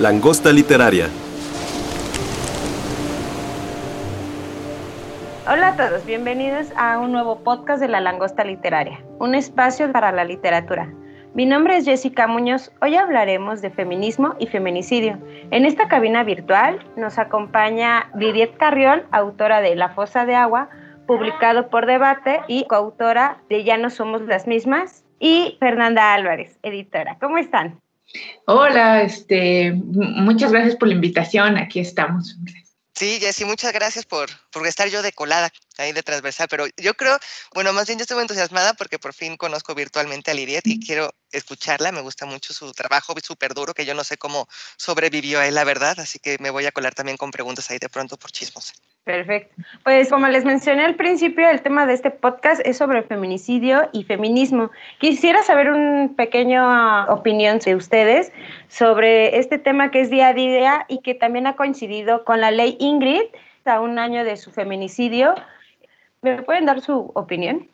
Langosta literaria. Hola a todos, bienvenidos a un nuevo podcast de La Langosta Literaria, un espacio para la literatura. Mi nombre es Jessica Muñoz. Hoy hablaremos de feminismo y feminicidio. En esta cabina virtual nos acompaña Lidiet Carrión, autora de La Fosa de Agua, publicado por Debate, y coautora de Ya no somos las mismas, y Fernanda Álvarez, editora. ¿Cómo están? Hola, este, muchas gracias por la invitación. Aquí estamos. Sí, Jessy, muchas gracias por, por estar yo de colada ahí de transversal, pero yo creo, bueno, más bien yo estoy entusiasmada porque por fin conozco virtualmente a Liriet y quiero escucharla, me gusta mucho su trabajo, súper duro, que yo no sé cómo sobrevivió a él, la verdad, así que me voy a colar también con preguntas ahí de pronto por chismos. Perfecto. Pues como les mencioné al principio, el tema de este podcast es sobre feminicidio y feminismo. Quisiera saber un pequeño opinión de ustedes sobre este tema que es día a día y que también ha coincidido con la ley Ingrid a un año de su feminicidio. ¿Me pueden dar su opinión?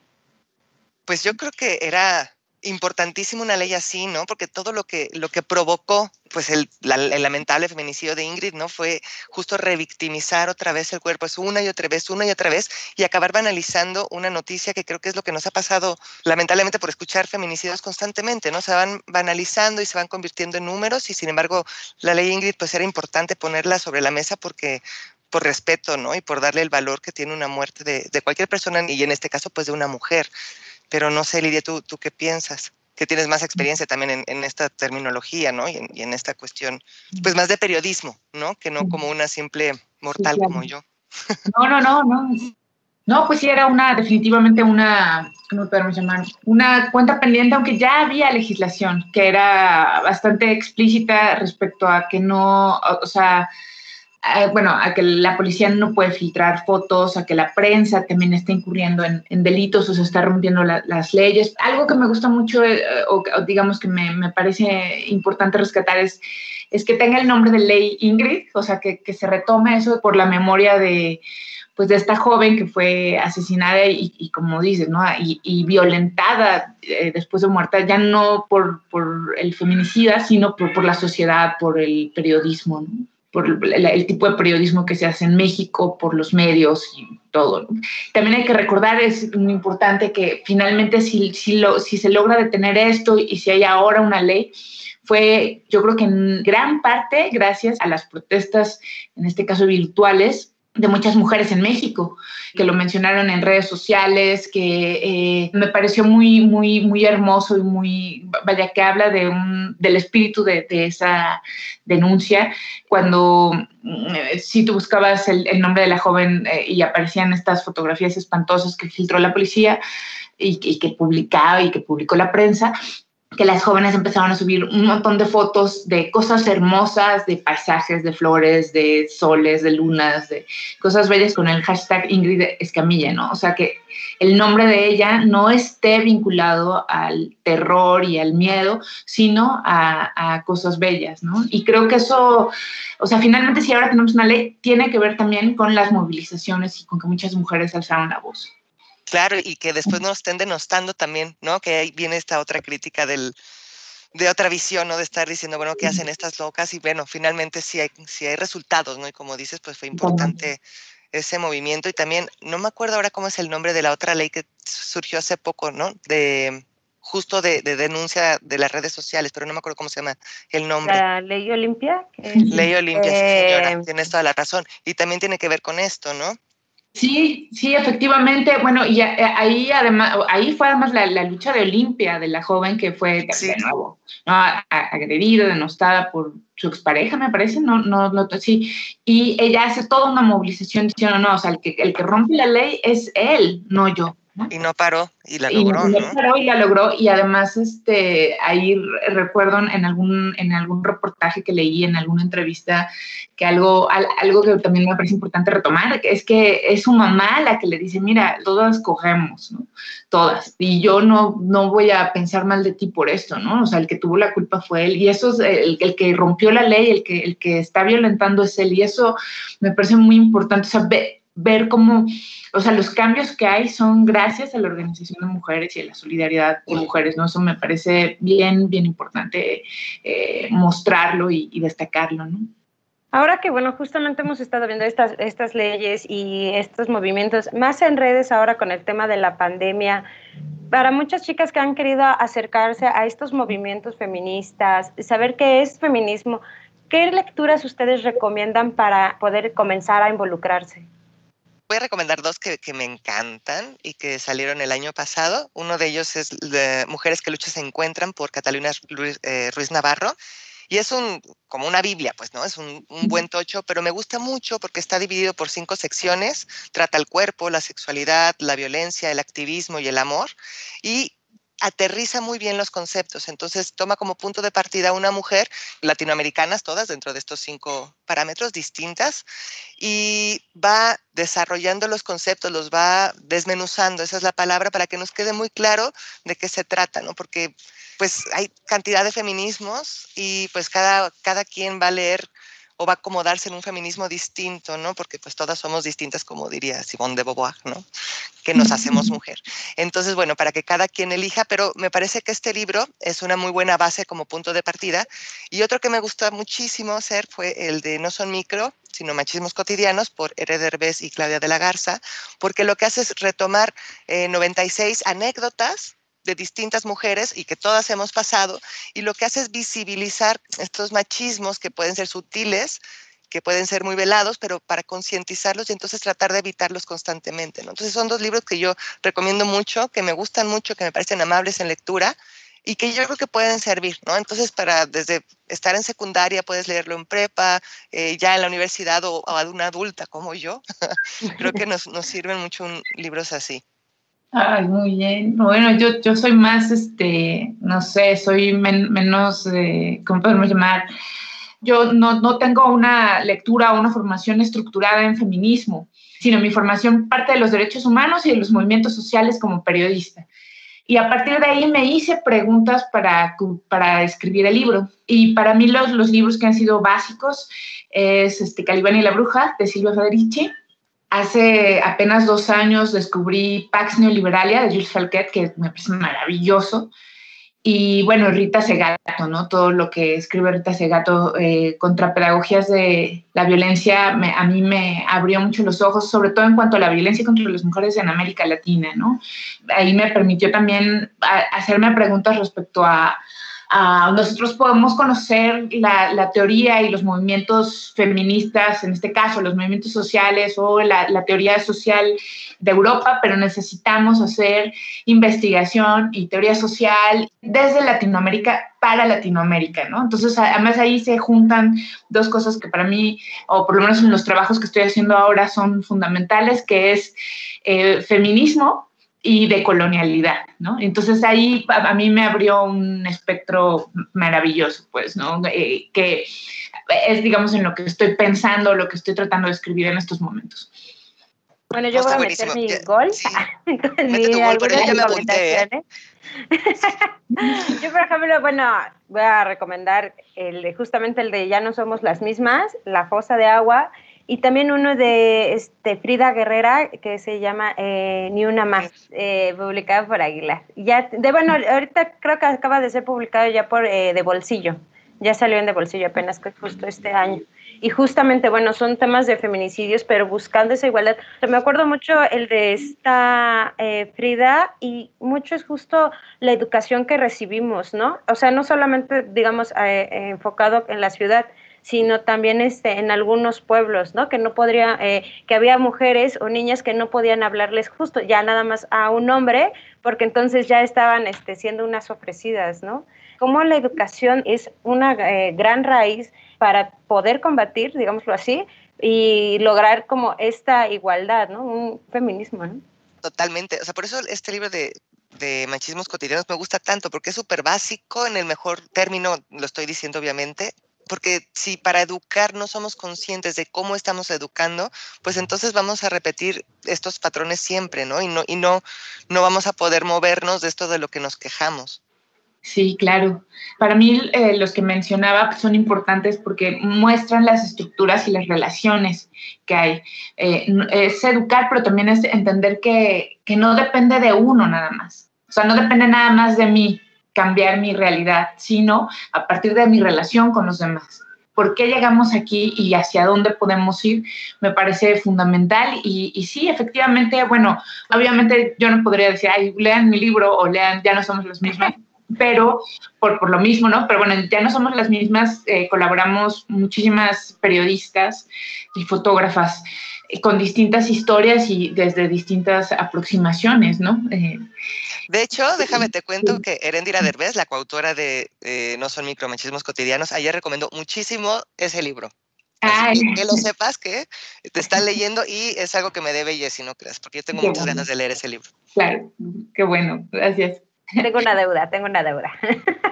Pues yo creo que era importantísimo una ley así, ¿no? Porque todo lo que, lo que provocó, pues el, lamentable feminicidio de Ingrid, ¿no? Fue justo revictimizar otra vez el cuerpo, es una y otra vez, una y otra vez, y acabar banalizando una noticia que creo que es lo que nos ha pasado, lamentablemente, por escuchar feminicidios constantemente, ¿no? Se van banalizando y se van convirtiendo en números, y sin embargo, la ley Ingrid, pues era importante ponerla sobre la mesa porque por respeto, ¿no? Y por darle el valor que tiene una muerte de, de cualquier persona, y en este caso, pues de una mujer. Pero no sé, Lidia, ¿tú, tú qué piensas? Que tienes más experiencia también en, esta terminología, ¿no? Y en, esta cuestión, pues más de periodismo, ¿no? Que no como una simple mortal como yo. No, no, no, no. No, pues sí, era una, definitivamente una, ¿cómo podemos llamar? Una cuenta pendiente, aunque ya había legislación que era bastante explícita respecto a que no, o sea, eh, bueno, a que la policía no puede filtrar fotos, a que la prensa también está incurriendo en, delitos o se está rompiendo las leyes. Algo que me gusta mucho, eh, o, digamos que me, parece importante rescatar es, es que tenga el nombre de ley Ingrid, o sea, que, se retome eso por la memoria de, pues de esta joven que fue asesinada y, como dices, ¿no? Y, violentada eh, después de muerta, ya no por, el feminicida, sino por, por la sociedad, por el periodismo, ¿no? Por el, tipo de periodismo que se hace en México, por los medios y todo. También hay que recordar, es importante que finalmente si, si, lo, si se logra detener esto y si hay ahora una ley, fue yo creo que en gran parte gracias a las protestas, en este caso virtuales, de muchas mujeres en México, que lo mencionaron en redes sociales, que eh, me pareció muy, muy, muy hermoso y muy, vaya, que habla de un, del espíritu de, esa denuncia. Cuando mm, si tú buscabas el, nombre de la joven eh, y aparecían estas fotografías espantosas que filtró la policía y que publicaba y que publicó la prensa, que las jóvenes empezaron a subir un montón de fotos de cosas hermosas, de paisajes, de flores, de soles, de lunas, de cosas bellas con el hashtag Ingrid Escamilla, ¿no? O sea, que el nombre de ella no esté vinculado al terror y al miedo, sino a, cosas bellas, ¿no? Y creo que eso, o sea, finalmente si ahora tenemos una ley, tiene que ver también con las movilizaciones y con que muchas mujeres alzaron la voz. Claro, y que después nos estén denostando también, ¿no? Que ahí viene esta otra crítica del, de otra visión, ¿no? De estar diciendo, bueno, ¿qué hacen estas locas? Y bueno, finalmente sí hay, sí hay resultados, ¿no? Y como dices, pues fue importante ese movimiento. Y también, no me acuerdo ahora cómo es el nombre de la otra ley que surgió hace poco, ¿no? De justo de, denuncia de las redes sociales, pero no me acuerdo cómo se llama el nombre. La ley Olimpia. Ley Olimpia, sí, señora, eh, tienes toda la razón. Y también tiene que ver con esto, ¿no? Sí, sí, efectivamente. Bueno, y ahí además, ahí fue además la, lucha de Olimpia, de la joven que fue de nuevo agredida, denostada por su expareja, me parece, no, no, no, sí. Y ella hace toda una movilización diciendo, no, o sea, el que, el que rompe la ley es él, no yo. Y no paró y la logró. Y no, paró y la logró y además este ahí recuerdo en algún en algún reportaje que leí en alguna entrevista que algo algo que también me parece importante retomar es que es su mamá la que le dice mira todas cogemos ¿no? todas. Y yo no no voy a pensar mal de ti por esto no o sea el que tuvo la culpa fue él. Y eso es el, el que rompió la ley el que el que está violentando es él y eso me parece muy importante. O sea, ver cómo, o sea, los cambios que hay son gracias a la Organización de Mujeres y a la solidaridad de mujeres, ¿no? Eso me parece bien, bien importante eh, mostrarlo y, destacarlo, ¿no? Ahora que, bueno, justamente hemos estado viendo estas, estas leyes y estos movimientos, más en redes ahora con el tema de la pandemia, para muchas chicas que han querido acercarse a estos movimientos feministas, saber qué es feminismo, ¿qué lecturas ustedes recomiendan para poder comenzar a involucrarse? Voy a recomendar dos que, me encantan y que salieron el año pasado. Uno de ellos es de Mujeres que Luchas se encuentran por Catalina eh, Ruiz, Navarro. Y es un, como una Biblia, pues, ¿no? Es un, un, buen tocho, pero me gusta mucho porque está dividido por cinco secciones. Trata el cuerpo, la sexualidad, la violencia, el activismo y el amor. Y aterriza muy bien los conceptos. Entonces toma como punto de partida una mujer, latinoamericanas todas dentro de estos cinco parámetros distintas, y va desarrollando los conceptos, los va desmenuzando, esa es la palabra, para que nos quede muy claro de qué se trata, ¿no? Porque pues hay cantidad de feminismos y pues cada, cada quien va a leer o va a acomodarse en un feminismo distinto, ¿no? Porque pues todas somos distintas, como diría Simone de Beauvoir, ¿no? Que nos hacemos mujer. Entonces, bueno, para que cada quien elija, pero me parece que este libro es una muy buena base como punto de partida. Y otro que me gustó muchísimo hacer fue el de No son micro, sino machismos cotidianos por Hered y Claudia de la Garza, porque lo que hace es retomar 96 eh, anécdotas de distintas mujeres y que todas hemos pasado, y lo que hace es visibilizar estos machismos que pueden ser sutiles, que pueden ser muy velados, pero para concientizarlos y entonces tratar de evitarlos constantemente. Entonces son dos libros que yo recomiendo mucho, que me gustan mucho, que me parecen amables en lectura y que yo creo que pueden servir, ¿no? Entonces, para desde estar en secundaria puedes leerlo en prepa, eh, ya en la universidad o, a una adulta como yo, creo que nos, nos sirven mucho libros así. Ay, muy bien. Bueno, yo, yo soy más, este, no sé, soy menos, eh, ¿cómo podemos llamar? Yo no, no tengo una lectura o una formación estructurada en feminismo, sino mi formación parte de los derechos humanos y de los movimientos sociales como periodista. Y a partir de ahí me hice preguntas para, para escribir el libro. Y para mí los, los libros que han sido básicos es este, Calibán y la Bruja de Silvia Federici, Hace apenas dos años descubrí Pax Neoliberalia de Jules Falquet, que me parece maravilloso. Y bueno, Rita Segato, ¿no? Todo lo que escribe Rita Segato eh, contra pedagogías de la violencia a mí me abrió mucho los ojos, sobre todo en cuanto a la violencia contra las mujeres en América Latina, ¿no? Ahí me permitió también hacerme preguntas respecto a, nosotros podemos conocer la, teoría y los movimientos feministas, en este caso los movimientos sociales o la, teoría social de Europa, pero necesitamos hacer investigación y teoría social desde Latinoamérica para Latinoamérica, ¿no? Entonces, además ahí se juntan dos cosas que para mí, o por lo menos en los trabajos que estoy haciendo ahora, son fundamentales, que es eh, feminismo, y de colonialidad, ¿no? Entonces ahí a, mí me abrió un espectro maravilloso, pues, ¿no? Eh, que es, digamos, en lo que estoy pensando, lo que estoy tratando de escribir en estos momentos. Bueno, yo voy a meter mi gol. yo, por ejemplo, bueno, voy a recomendar el, justamente el de Ya no somos las mismas, La fosa de agua, y también uno de este, Frida Guerrera que se llama eh, Ni una más, eh, publicado por Aguilar. Ya, de, bueno, ahorita creo que acaba de ser publicado ya por eh, De Bolsillo, ya salió en De Bolsillo apenas justo este año. Y justamente, bueno, son temas de feminicidios, pero buscando esa igualdad. me acuerdo mucho el de esta Frida y mucho es justo la educación que recibimos, ¿no? O sea, no solamente, digamos, enfocado en la ciudad, sino también este, en algunos pueblos, ¿no? Que no podría, eh, que había mujeres o niñas que no podían hablarles justo ya nada más a un hombre, porque entonces ya estaban este, siendo unas ofrecidas, ¿no? Cómo la educación es una eh, gran raíz para poder combatir, digámoslo así, y lograr como esta igualdad, ¿no? Un feminismo, ¿no? Totalmente. O sea, por eso este libro de, de machismos cotidianos me gusta tanto, porque es súper básico, en el mejor término lo estoy diciendo obviamente, porque si para educar no somos conscientes de cómo estamos educando, pues entonces vamos a repetir estos patrones siempre, ¿no? Y no, y no, no vamos a poder movernos de esto de lo que nos quejamos. Sí, claro. Para mí eh, los que mencionaba son importantes porque muestran las estructuras y las relaciones que hay. Eh, es educar, pero también es entender que, que no depende de uno nada más. O sea, no depende nada más de mí cambiar mi realidad, sino a partir de mi relación con los demás. ¿Por qué llegamos aquí y hacia dónde podemos ir? Me parece fundamental y, y sí, efectivamente, bueno, obviamente yo no podría decir, ay, lean mi libro o lean, ya no somos los mismos, pero por, por, lo mismo, ¿no? Pero bueno, ya no somos las mismas, eh, colaboramos muchísimas periodistas y fotógrafas eh, con distintas historias y desde distintas aproximaciones, ¿no? Eh, de hecho, déjame te cuento que Erendira Derbez, la coautora de No son micromachismos cotidianos, ayer recomendó muchísimo ese libro. Ay. Que, lo sepas que te están leyendo y es algo que me debe y si no creas, porque yo tengo muchas ganas de leer ese libro. Claro, qué bueno, gracias. Tengo una deuda, tengo una deuda.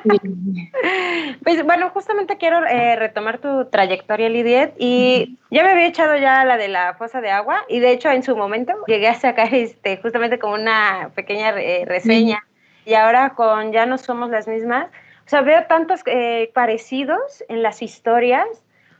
pues bueno, justamente quiero eh, retomar tu trayectoria, Lidiet, y ya me había echado ya la de la fosa de agua, y de hecho en su momento llegué a sacar este, justamente como una pequeña eh, reseña, y ahora con Ya no somos las mismas, o sea, veo tantos eh, parecidos en las historias,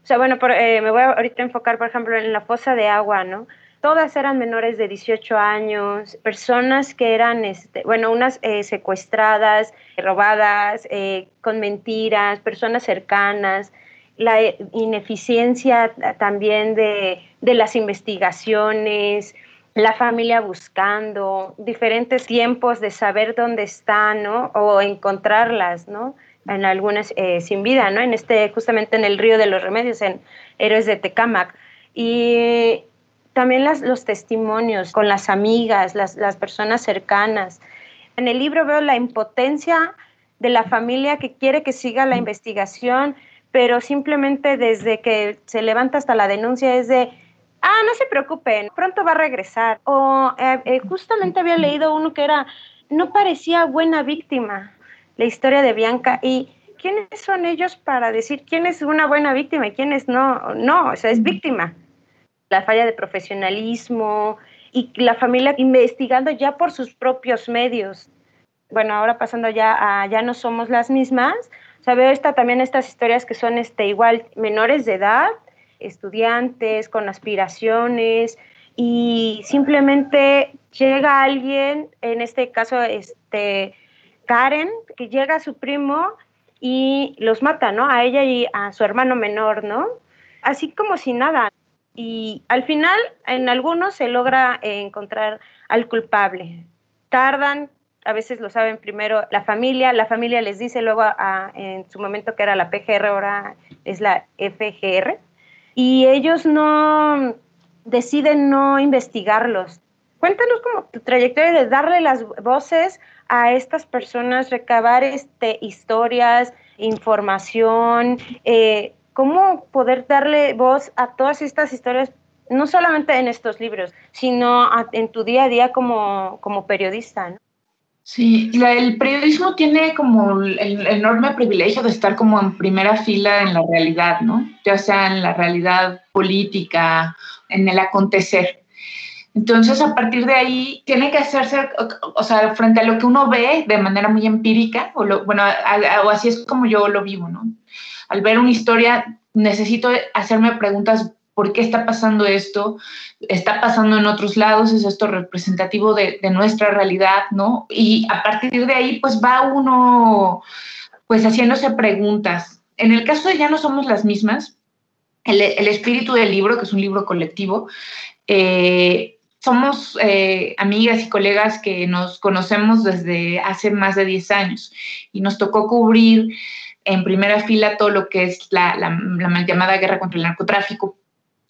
o sea, bueno, me voy a ahorita enfocar, por ejemplo, en la fosa de agua, ¿no? Todas eran menores de 18 años, personas que eran, este, bueno, unas eh, secuestradas, robadas, eh, con mentiras, personas cercanas, la ineficiencia también de, de las investigaciones, la familia buscando, diferentes tiempos de saber dónde están, ¿no? O encontrarlas, ¿no? En algunas eh, sin vida, ¿no? En este, justamente en el río de los remedios, en Héroes de Tecámac. Y también las, los testimonios con las amigas, las, las personas cercanas. En el libro veo la impotencia de la familia que quiere que siga la investigación, pero simplemente desde que se levanta hasta la denuncia es de, ah, no se preocupen, pronto va a regresar. O eh, eh, justamente había leído uno que era, no parecía buena víctima, la historia de Bianca. Y ¿quiénes son ellos para decir quién es una buena víctima y quién es no? No, o sea, es víctima la falla de profesionalismo y la familia investigando ya por sus propios medios. Bueno, ahora pasando ya a ya no somos las mismas, o sea, veo esta, también estas historias que son este, igual menores de edad, estudiantes con aspiraciones y simplemente llega alguien, en este caso este, Karen, que llega a su primo y los mata, ¿no? A ella y a su hermano menor, ¿no? Así como si nada y al final en algunos se logra encontrar al culpable. Tardan, a veces lo saben primero la familia, la familia les dice luego en su momento que era la PGR, ahora es la FGR, y ellos no deciden no investigarlos. Cuéntanos como tu trayectoria de darle las voces a estas personas, recabar este, historias, información, eh, cómo poder darle voz a todas estas historias, no solamente en estos libros, sino en tu día a día como, como periodista. ¿no? Sí, el periodismo tiene como el, enorme privilegio de estar como en primera fila en la realidad, ¿no? Ya sea en la realidad política, en el acontecer. Entonces, a partir de ahí, tiene que hacerse, sea, frente a lo que uno ve de manera muy empírica, o lo, bueno, o así es como yo lo vivo, ¿no? Al ver una historia, necesito hacerme preguntas, ¿por qué está pasando esto? ¿Está pasando en otros lados? ¿Es esto representativo de, nuestra realidad? ¿no? Y a partir de ahí, pues va uno, pues haciéndose preguntas. En el caso de Ya no somos las mismas, el, espíritu del libro, que es un libro colectivo, eh, somos eh, amigas y colegas que nos conocemos desde hace más de 10 años y nos tocó cubrir en primera fila todo lo que es la, la, mal llamada guerra contra el narcotráfico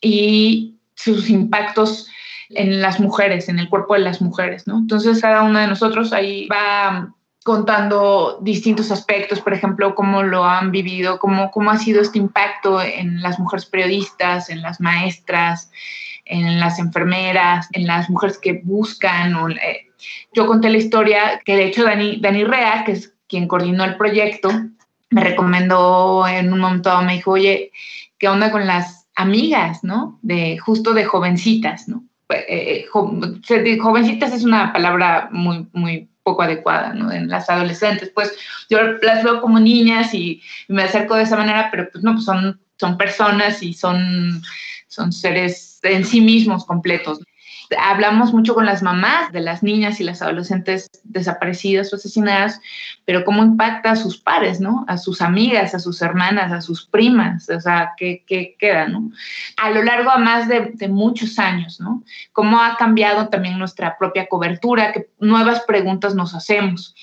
y sus impactos en las mujeres, en el cuerpo de las mujeres, ¿no? Entonces cada uno de nosotros ahí va contando distintos aspectos, por ejemplo, cómo lo han vivido, cómo, cómo ha sido este impacto en las mujeres periodistas, en las maestras, en las enfermeras, en las mujeres que buscan. Eh, yo conté la historia que de hecho Dani, Dani Rea, que es quien coordinó el proyecto, me recomendó en un momento, me dijo, oye, ¿qué onda con las amigas, no? De justo de jovencitas, ¿no? Eh, eh, jovencitas es una palabra muy, muy poco adecuada, ¿no? En las adolescentes, pues yo las veo como niñas y, me acerco de esa manera, pero pues no, pues son, son personas y son, son seres en sí mismos completos hablamos mucho con las mamás de las niñas y las adolescentes desaparecidas o asesinadas, pero cómo impacta a sus pares, ¿no? A sus amigas, a sus hermanas, a sus primas, o sea, ¿qué, queda, ¿no? A lo largo a más de, muchos años, ¿no? Cómo ha cambiado también nuestra propia cobertura, qué nuevas preguntas nos hacemos.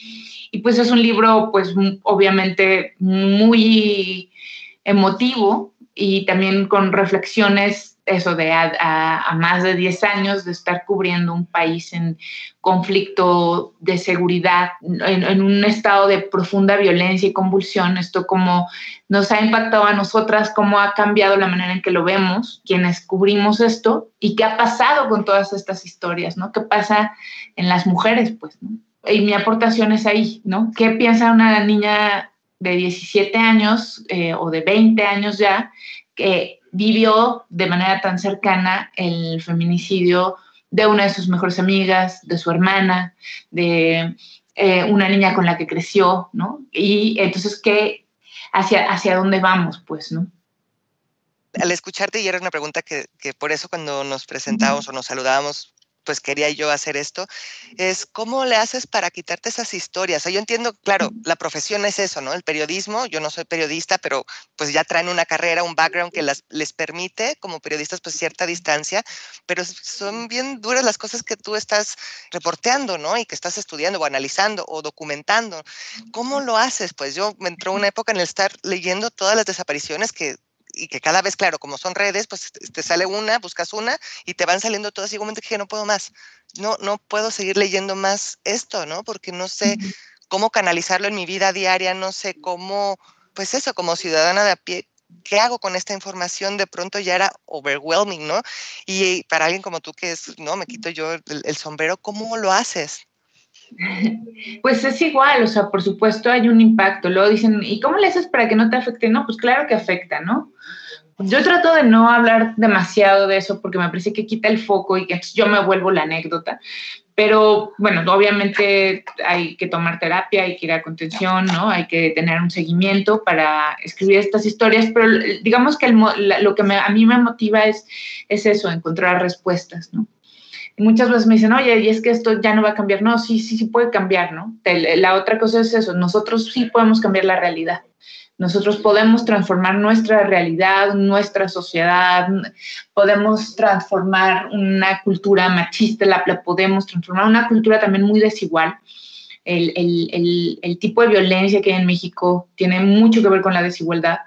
Y pues es un libro, pues obviamente muy emotivo y también con reflexiones eso de a, más de 10 años de estar cubriendo un país en conflicto de seguridad, en, un estado de profunda violencia y convulsión, esto como nos ha impactado a nosotras, cómo ha cambiado la manera en que lo vemos, quienes cubrimos esto, y qué ha pasado con todas estas historias, ¿no? ¿Qué pasa en las mujeres, pues. Y mi aportación es ahí, ¿no? ¿Qué piensa una niña de 17 años eh, o de 20 años ya que vivió de manera tan cercana el feminicidio de una de sus mejores amigas, de su hermana, de eh, una niña con la que creció, ¿no? Y entonces, ¿qué, hacia, hacia dónde vamos, pues, ¿no? Al escucharte, y era una pregunta que, que por eso cuando nos presentamos o nos saludábamos, pues quería yo hacer esto, es cómo le haces para quitarte esas historias. yo entiendo, claro, la profesión es eso, ¿no? El periodismo, yo no soy periodista, pero pues ya traen una carrera, un background que las, les permite como periodistas pues cierta distancia, pero son bien duras las cosas que tú estás reporteando, ¿no? Y que estás estudiando o analizando o documentando. ¿Cómo lo haces? Pues yo me entró una época en el estar leyendo todas las desapariciones que y que cada vez, claro, como son redes, pues te sale una, buscas una y te van saliendo todas y un momento que no puedo más, no, no puedo seguir leyendo más esto, ¿no? Porque no sé cómo canalizarlo en mi vida diaria, no sé cómo, pues eso, como ciudadana de a pie, ¿qué hago con esta información? De pronto ya era overwhelming, ¿no? Y para alguien como tú que es, no, me quito yo el sombrero, ¿cómo lo haces? Pues es igual, o sea, por supuesto hay un impacto. Luego dicen, ¿y cómo le haces para que no te afecte? No, pues claro que afecta, ¿no? Yo trato de no hablar demasiado de eso porque me parece que quita el foco y que yo me vuelvo la anécdota. Pero bueno, obviamente hay que tomar terapia, hay que ir a contención, ¿no? Hay que tener un seguimiento para escribir estas historias, pero digamos que lo que a mí me motiva es, es eso, encontrar respuestas, ¿no? muchas veces me dicen, oye, y es que esto ya no va a cambiar. No, sí, sí, sí puede cambiar, ¿no? La otra cosa es eso, nosotros sí podemos cambiar la realidad. Nosotros podemos transformar nuestra realidad, nuestra sociedad, podemos transformar una cultura machista, la, podemos transformar una cultura también muy desigual. El, tipo de violencia que hay en México tiene mucho que ver con la desigualdad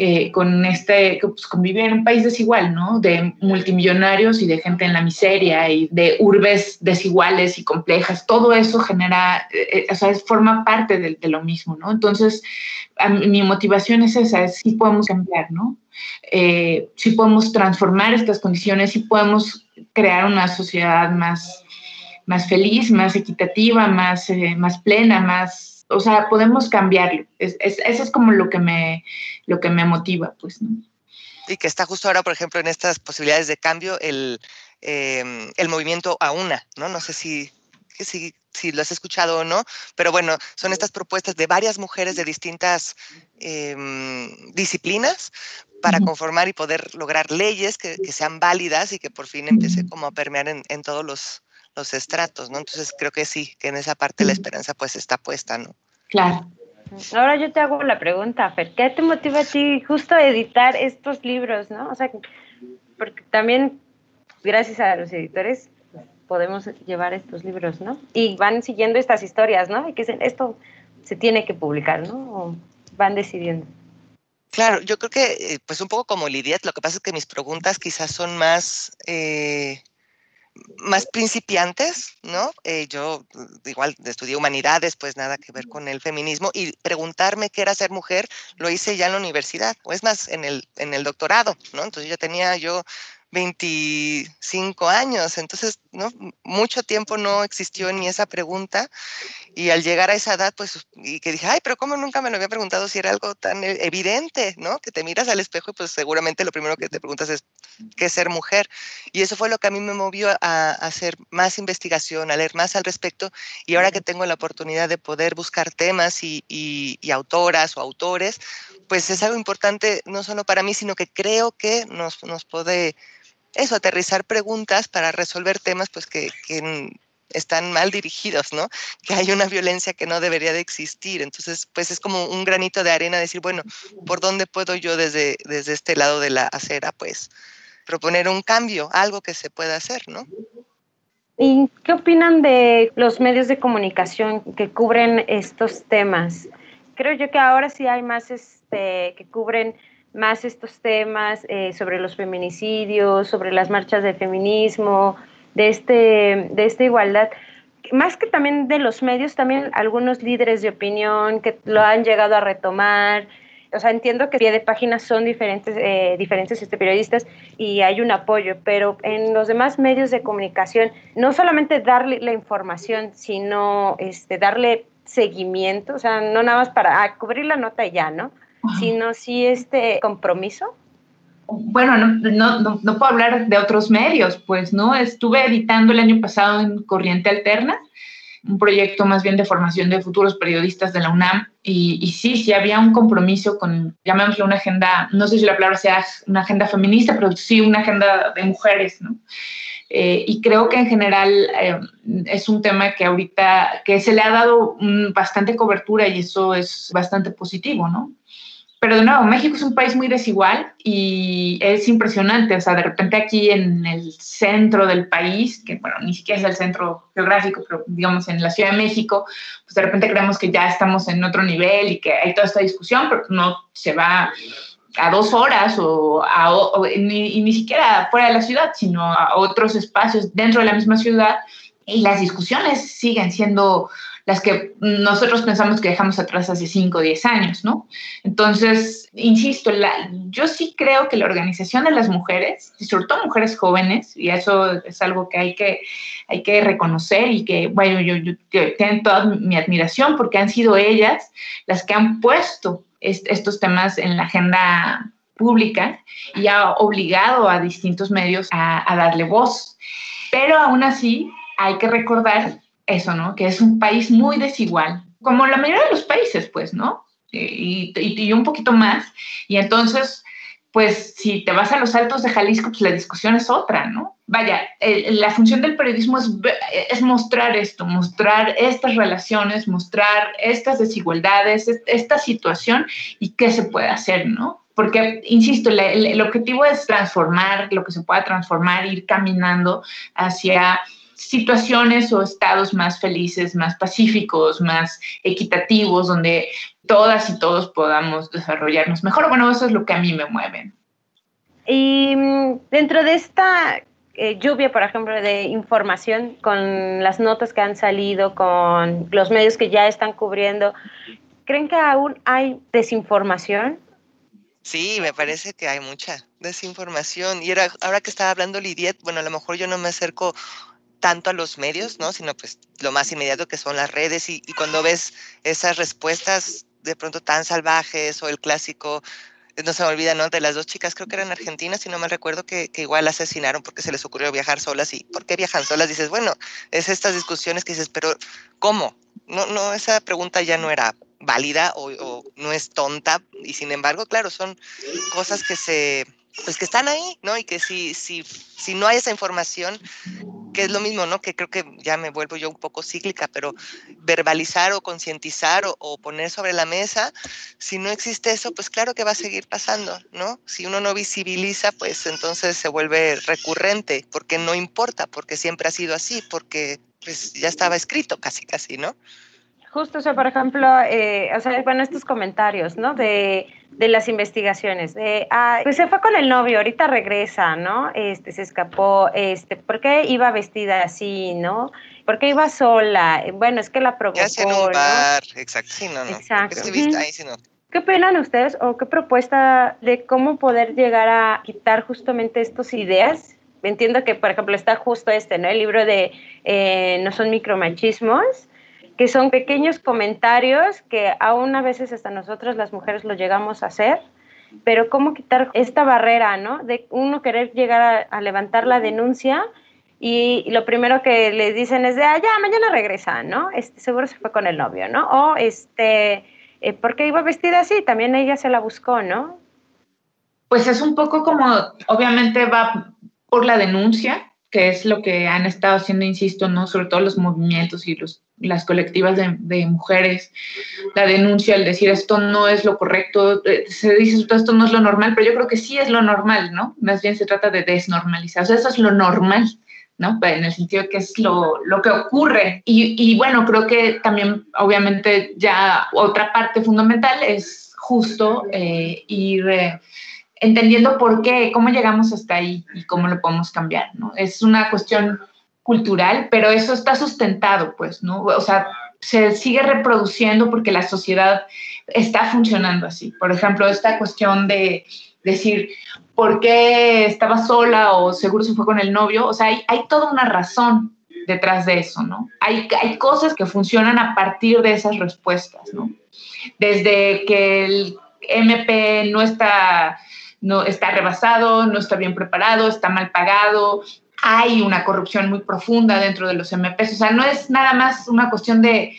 eh, con este, pues, convivir en un país desigual, ¿no? De multimillonarios y de gente en la miseria y de urbes desiguales y complejas. Todo eso genera, eh, o sea, forma parte de, lo mismo, ¿no? Entonces, mi motivación es esa, es si podemos cambiar, ¿no? Eh, si podemos transformar estas condiciones, si podemos crear una sociedad más, más feliz, más equitativa, más, más plena, más o sea, podemos cambiarlo. Es, eso es como lo que me, lo que me motiva, pues, ¿no? Y que está justo ahora, por ejemplo, en estas posibilidades de cambio, el, em, el movimiento a una, ¿no? No sé si, si, si, lo has escuchado o no, pero bueno, son estas propuestas de varias mujeres de distintas em, disciplinas para conformar y poder lograr leyes que, que, sean válidas y que por fin empiece como a permear en, en todos los, los estratos, ¿no? Entonces creo que sí, que en esa parte la esperanza pues está puesta, ¿no? Claro. Ahora yo te hago la pregunta, Fer, ¿qué te motiva a ti justo a editar estos libros, no? O sea, porque también gracias a los editores podemos llevar estos libros, ¿no? Y van siguiendo estas historias, ¿no? Y que esto se tiene que publicar, ¿no? O van decidiendo. Claro, yo creo que, eh, pues un poco como Lidia, lo que pasa es que mis preguntas quizás son más eh, más principiantes, ¿no? Eh, yo mm, igual estudié humanidades, pues nada que ver con el feminismo y preguntarme qué era ser mujer lo hice ya en la universidad, o es más, en el, en el doctorado, ¿no? Entonces ya tenía yo 25 años. Entonces, ¿no? mucho tiempo no existió ni esa pregunta. Y al llegar a esa edad, pues, y que dije, ay, pero ¿cómo nunca me lo había preguntado si era algo tan e-, evidente, ¿no? Que te miras al espejo y pues seguramente lo primero que te preguntas es, ¿qué es ser mujer? Y eso fue lo que a mí me movió a, hacer más investigación, a leer más al respecto. Y ahora que tengo la oportunidad de poder buscar temas y, y autoras o autores, pues es algo importante no solo para mí, sino que creo que nos, nos puede eso, aterrizar preguntas para resolver temas pues que, que, están mal dirigidos, ¿no? Que hay una violencia que no debería de existir. Entonces, pues es como un granito de arena decir, bueno, ¿por dónde puedo yo desde, desde este lado de la acera, pues, proponer un cambio, algo que se pueda hacer, ¿no? ¿Y qué opinan de los medios de comunicación que cubren estos temas? Creo yo que ahora sí hay más este, que cubren más estos temas eh, sobre los feminicidios, sobre las marchas de feminismo, de, este, de esta igualdad. Más que también de los medios, también algunos líderes de opinión que lo han llegado a retomar. O sea, entiendo que pie de página son diferentes, eh, diferentes este, periodistas y hay un apoyo, pero en los demás medios de comunicación, no solamente darle la información, sino este, darle seguimiento, o sea, no nada más para ah, cubrir la nota y ya, ¿no? Sino sí este compromiso? Bueno, no, no, no, puedo hablar de otros medios, pues, ¿no? Estuve editando el año pasado en Corriente Alterna, un proyecto más bien de formación de futuros periodistas de la UNAM, y, y sí, sí había un compromiso con, llamémosle una agenda, no sé si la palabra sea una agenda feminista, pero sí una agenda de mujeres, ¿no? Eh, y creo que en general eh, es un tema que ahorita, que se le ha dado bastante cobertura y eso es bastante positivo, ¿no? Pero de nuevo, México es un país muy desigual y es impresionante. O sea, de repente aquí en el centro del país, que bueno, ni siquiera es el centro geográfico, pero digamos en la Ciudad de México, pues de repente creemos que ya estamos en otro nivel y que hay toda esta discusión, pero no se va a dos horas o, ni, y ni siquiera fuera de la ciudad, sino a otros espacios dentro de la misma ciudad y las discusiones siguen siendo las que nosotros pensamos que dejamos atrás hace 5 o 10 años, ¿no? Entonces, insisto, yo sí creo que la organización de las mujeres, y sobre todo mujeres jóvenes, y eso es algo que hay que, hay que reconocer y que, bueno, yo, yo, tengo toda mi admiración porque han sido ellas las que han puesto estos temas en la agenda pública y ha obligado a distintos medios a, a darle voz. Pero aún así, hay que recordar eso, ¿no? Que es un país muy desigual, como la mayoría de los países, pues, ¿no? Y, y, un poquito más. Y entonces, pues, si te vas a los altos de Jalisco, pues la discusión es otra, ¿no? Vaya, la función del periodismo es, mostrar esto, mostrar estas relaciones, mostrar estas desigualdades, esta situación y qué se puede hacer, ¿no? Porque, insisto, el objetivo es transformar lo que se pueda transformar, ir caminando hacia situaciones o estados más felices, más pacíficos, más equitativos, donde todas y todos podamos desarrollarnos mejor. Bueno, eso es lo que a mí me mueve. Y mm, dentro de esta eh, lluvia, por ejemplo, de información con las notas que han salido, con los medios que ya están cubriendo, ¿creen que aún hay desinformación? Sí, me parece que hay mucha desinformación. Y era, ahora que estaba hablando Lidiet, bueno, a lo mejor yo no me acerco tanto a los medios, ¿no? Sino pues lo más inmediato que son las redes y, cuando ves esas respuestas de pronto tan salvajes o el clásico, eh, no se me olvida, ¿no? De las dos chicas, creo que eran argentinas, si no me recuerdo, que, igual asesinaron porque se les ocurrió viajar solas. ¿Y por qué viajan solas? Dices, bueno, es estas discusiones que dices, pero ¿cómo? No, no, esa pregunta ya no era válida o no es tonta. Y sin embargo, claro, son cosas que se, pues que están ahí, ¿no? Y que si, si, si no hay esa información, que es lo mismo, ¿no? Que creo que ya me vuelvo yo un poco cíclica, pero verbalizar o concientizar o, poner sobre la mesa, si no existe eso, pues claro que va a seguir pasando, ¿no? Si uno no visibiliza, pues entonces se vuelve recurrente, porque no importa, porque siempre ha sido así, porque pues ya estaba escrito casi, casi, ¿no? Justo, o sea, por ejemplo, eh, o sea, bueno, estos comentarios, ¿no? De, de las investigaciones. De, ah, pues se fue con el novio, ahorita regresa, ¿no? Este, se escapó, este, ¿por qué iba vestida así, no? ¿Por qué iba sola? Bueno, es que la provocó, en un bar, exacto, sí, no, no. Exacto. ahí, ¿Qué opinan ustedes o qué propuesta de cómo poder llegar a quitar justamente estas ideas? Entiendo que, por ejemplo, está justo este, ¿no? El libro de eh, No son micromachismos, que son pequeños comentarios que aún a veces hasta nosotros las mujeres lo llegamos a hacer, pero cómo quitar esta barrera, ¿no? De uno querer llegar a, levantar la denuncia y, lo primero que le dicen es de, ah, ya, mañana regresa, ¿no? Este, seguro se fue con el novio, ¿no? O, este, eh, ¿por qué iba vestida así? También ella se la buscó, ¿no? Pues es un poco como, obviamente va por la denuncia, que es lo que han estado haciendo, insisto, ¿no? Sobre todo los movimientos y los, las colectivas de, de mujeres, la denuncia, el decir esto no es lo correcto, eh, se dice esto no es lo normal, pero yo creo que sí es lo normal, ¿no? Más bien se trata de desnormalizar, o sea, eso es lo normal. ¿no? En el sentido que es lo, lo que ocurre. Y, y, bueno, creo que también, obviamente, ya otra parte fundamental es justo eh, ir eh, entendiendo por qué, cómo llegamos hasta ahí y cómo lo podemos cambiar, ¿no? Es una cuestión cultural, pero eso está sustentado, pues, ¿no? O sea, se sigue reproduciendo porque la sociedad está funcionando así. Por ejemplo, esta cuestión de decir, ¿por qué estaba sola o seguro se fue con el novio? O sea, hay, toda una razón detrás de eso, ¿no? Hay, hay cosas que funcionan a partir de esas respuestas, ¿no? Desde que el MP no está, no está rebasado, no está bien preparado, está mal pagado, hay una corrupción muy profunda dentro de los MPs, o sea, no es nada más una cuestión de,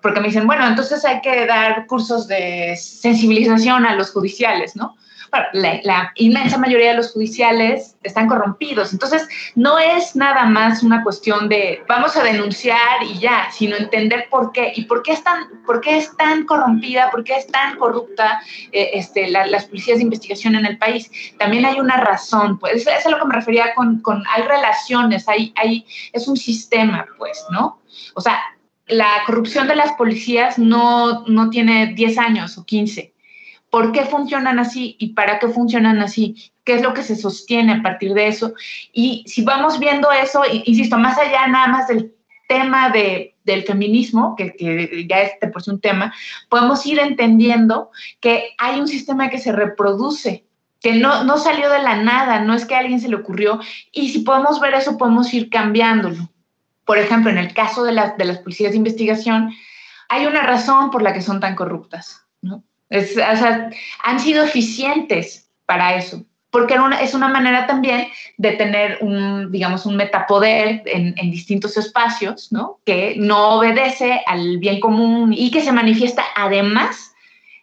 porque me dicen, bueno, entonces hay que dar cursos de sensibilización a los judiciales, ¿no? La, inmensa mayoría de los judiciales están corrompidos. Entonces, no es nada más una cuestión de vamos a denunciar y ya, sino entender por qué y por qué es tan, por qué es tan corrompida, por qué es tan corrupta eh, este, las policías de investigación en el país. También hay una razón, pues, eso es a lo que me refería con, con hay relaciones, hay, hay, es un sistema, pues, ¿no? O sea, la corrupción de las policías no, no tiene 10 años o 15 por qué funcionan así y para qué funcionan así, qué es lo que se sostiene a partir de eso. Y si vamos viendo eso, insisto, más allá nada más del tema de, del feminismo, que, que ya es por sí un tema, podemos ir entendiendo que hay un sistema que se reproduce, que no, no salió de la nada, no es que a alguien se le ocurrió, y si podemos ver eso, podemos ir cambiándolo. Por ejemplo, en el caso de, las de las policías de investigación, hay una razón por la que son tan corruptas. Es, o sea, han sido eficientes para eso, porque es una manera también de tener un, digamos, un metapoder en, en, distintos espacios, ¿no? Que no obedece al bien común y que se manifiesta además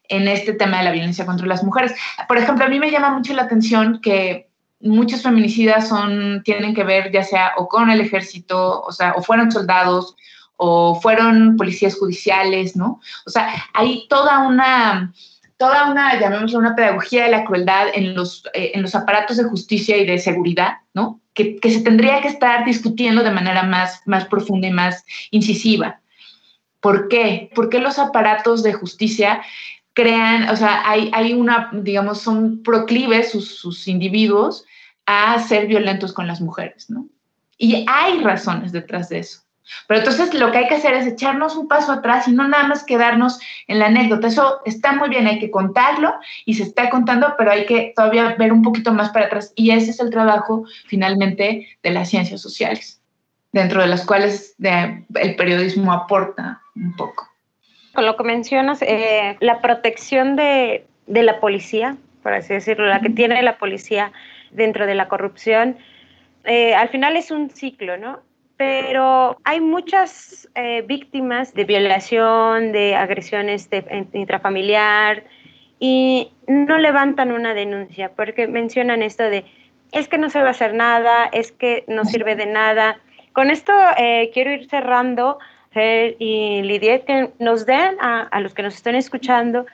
en este tema de la violencia contra las mujeres. Por ejemplo, a mí me llama mucho la atención que muchos feminicidas son, tienen que ver ya sea o con el ejército, o sea, o fueron soldados, o fueron policías judiciales, ¿no? O sea, hay toda una, toda una, llamémoslo, una pedagogía de la crueldad en los, eh, en los aparatos de justicia y de seguridad, ¿no? Que, que, se tendría que estar discutiendo de manera más, más profunda y más incisiva. ¿Por qué? ¿Por qué los aparatos de justicia crean, o sea, hay, hay una, digamos, son proclives sus, sus individuos a ser violentos con las mujeres, ¿no? Y hay razones detrás de eso. Pero entonces lo que hay que hacer es echarnos un paso atrás y no nada más quedarnos en la anécdota. Eso está muy bien, hay que contarlo y se está contando, pero hay que todavía ver un poquito más para atrás. Y ese es el trabajo finalmente de las ciencias sociales, dentro de las cuales el periodismo aporta un poco. Con lo que mencionas, eh, la protección de, de la policía, por así decirlo, la que tiene la policía dentro de la corrupción, eh, al final es un ciclo, ¿no? Pero hay muchas eh, víctimas de violación, de agresiones intrafamiliar y no levantan una denuncia porque mencionan esto de es que no se va a hacer nada, es que no sirve de nada. Con esto eh, quiero ir cerrando y Lidia que nos den a, a los que nos están escuchando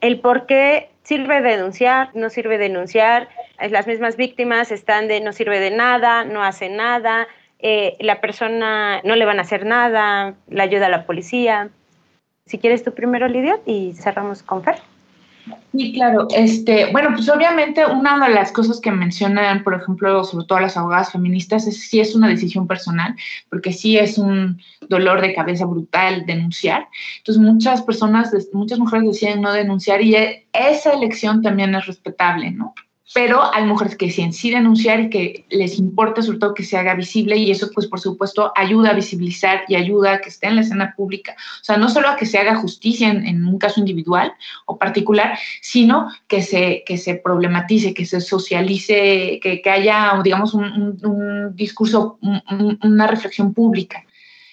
el por qué sirve denunciar, no sirve denunciar, las mismas víctimas están de no sirve de nada, no hace nada, eh, la persona no le van a hacer nada, la ayuda a la policía. Si quieres tú primero, Lidia, y cerramos con Fer. Sí, claro. Este, bueno, pues obviamente una de las cosas que mencionan, por ejemplo, sobre todo las abogadas feministas, es si es una decisión personal, porque sí es un dolor de cabeza brutal denunciar. Entonces, muchas personas, muchas mujeres deciden no denunciar y esa elección también es respetable, ¿no? Pero hay mujeres que sí, sí denunciar y que les importa sobre todo que se haga visible y eso pues por supuesto ayuda a visibilizar y ayuda a que esté en la escena pública. O sea, no solo a que se haga justicia en, un caso individual o particular, sino que se, que se problematice, que se socialice, que, haya, digamos, un, discurso, una reflexión pública.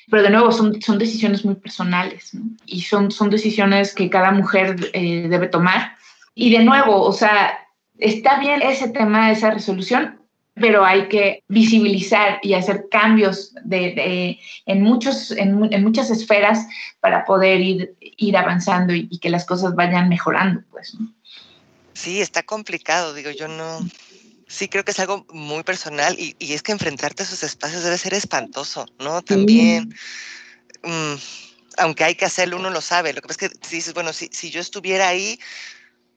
Pero de nuevo, son, son decisiones muy personales y son, son decisiones que cada mujer eh, debe tomar. Y de nuevo, o sea, está bien ese tema, esa resolución, pero hay que visibilizar y hacer cambios de, en, muchos, en, muchas esferas para poder ir, ir avanzando y, que las cosas vayan mejorando, pues. Sí, está complicado, digo, yo no, sí creo que es algo muy personal y, es que enfrentarte a esos espacios debe ser espantoso, ¿no? También, mm, aunque hay que hacerlo, uno lo sabe, lo que pasa es que si dices, bueno, si, si yo estuviera ahí,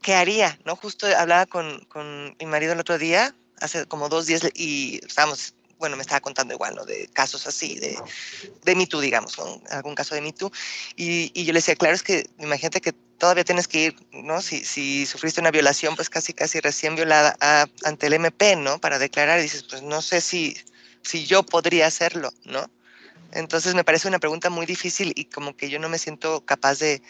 ¿qué haría? ¿No? Justo hablaba con, con mi marido el otro día, hace como dos días, y estábamos, bueno, me estaba contando igual, ¿no? De casos así, de, de Me digamos, algún caso de Me. Y, y, yo le decía, claro, es que imagínate que todavía tienes que ir, ¿no? Si, si sufriste una violación, pues casi, casi recién violada ante el MP, ¿no? Para declarar, dices, pues no sé si, si yo podría hacerlo, ¿no? Entonces me parece una pregunta muy difícil y como que yo no me siento capaz de,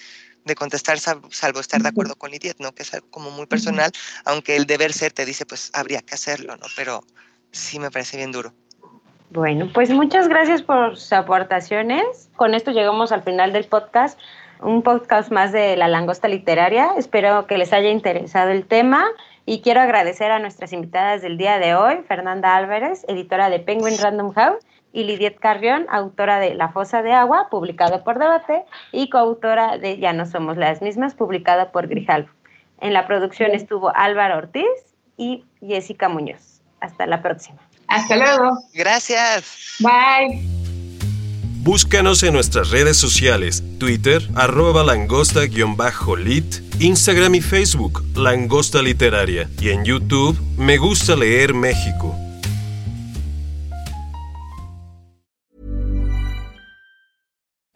de contestar salvo estar de acuerdo con Lidiet, ¿no? Que es como muy personal, aunque el deber ser te dice, pues habría que hacerlo, ¿no? Pero sí me parece bien duro. Bueno, pues muchas gracias por sus aportaciones. Con esto llegamos al final del podcast, un podcast más de la langosta literaria. Espero que les haya interesado el tema y quiero agradecer a nuestras invitadas del día de hoy, Fernanda Álvarez, editora de Penguin Random House, y Lidiet Carrión, autora de La Fosa de Agua, publicado por Debate, y coautora de Ya no somos las mismas, publicada por Grijalvo. En la producción estuvo Álvaro Ortiz y Jessica Muñoz. Hasta la próxima. Hasta luego. Gracias. Bye. Búscanos en nuestras redes sociales, Twitter, arroba langosta-lit, Instagram y Facebook, Langosta Literaria, y en YouTube, Me Gusta Leer México.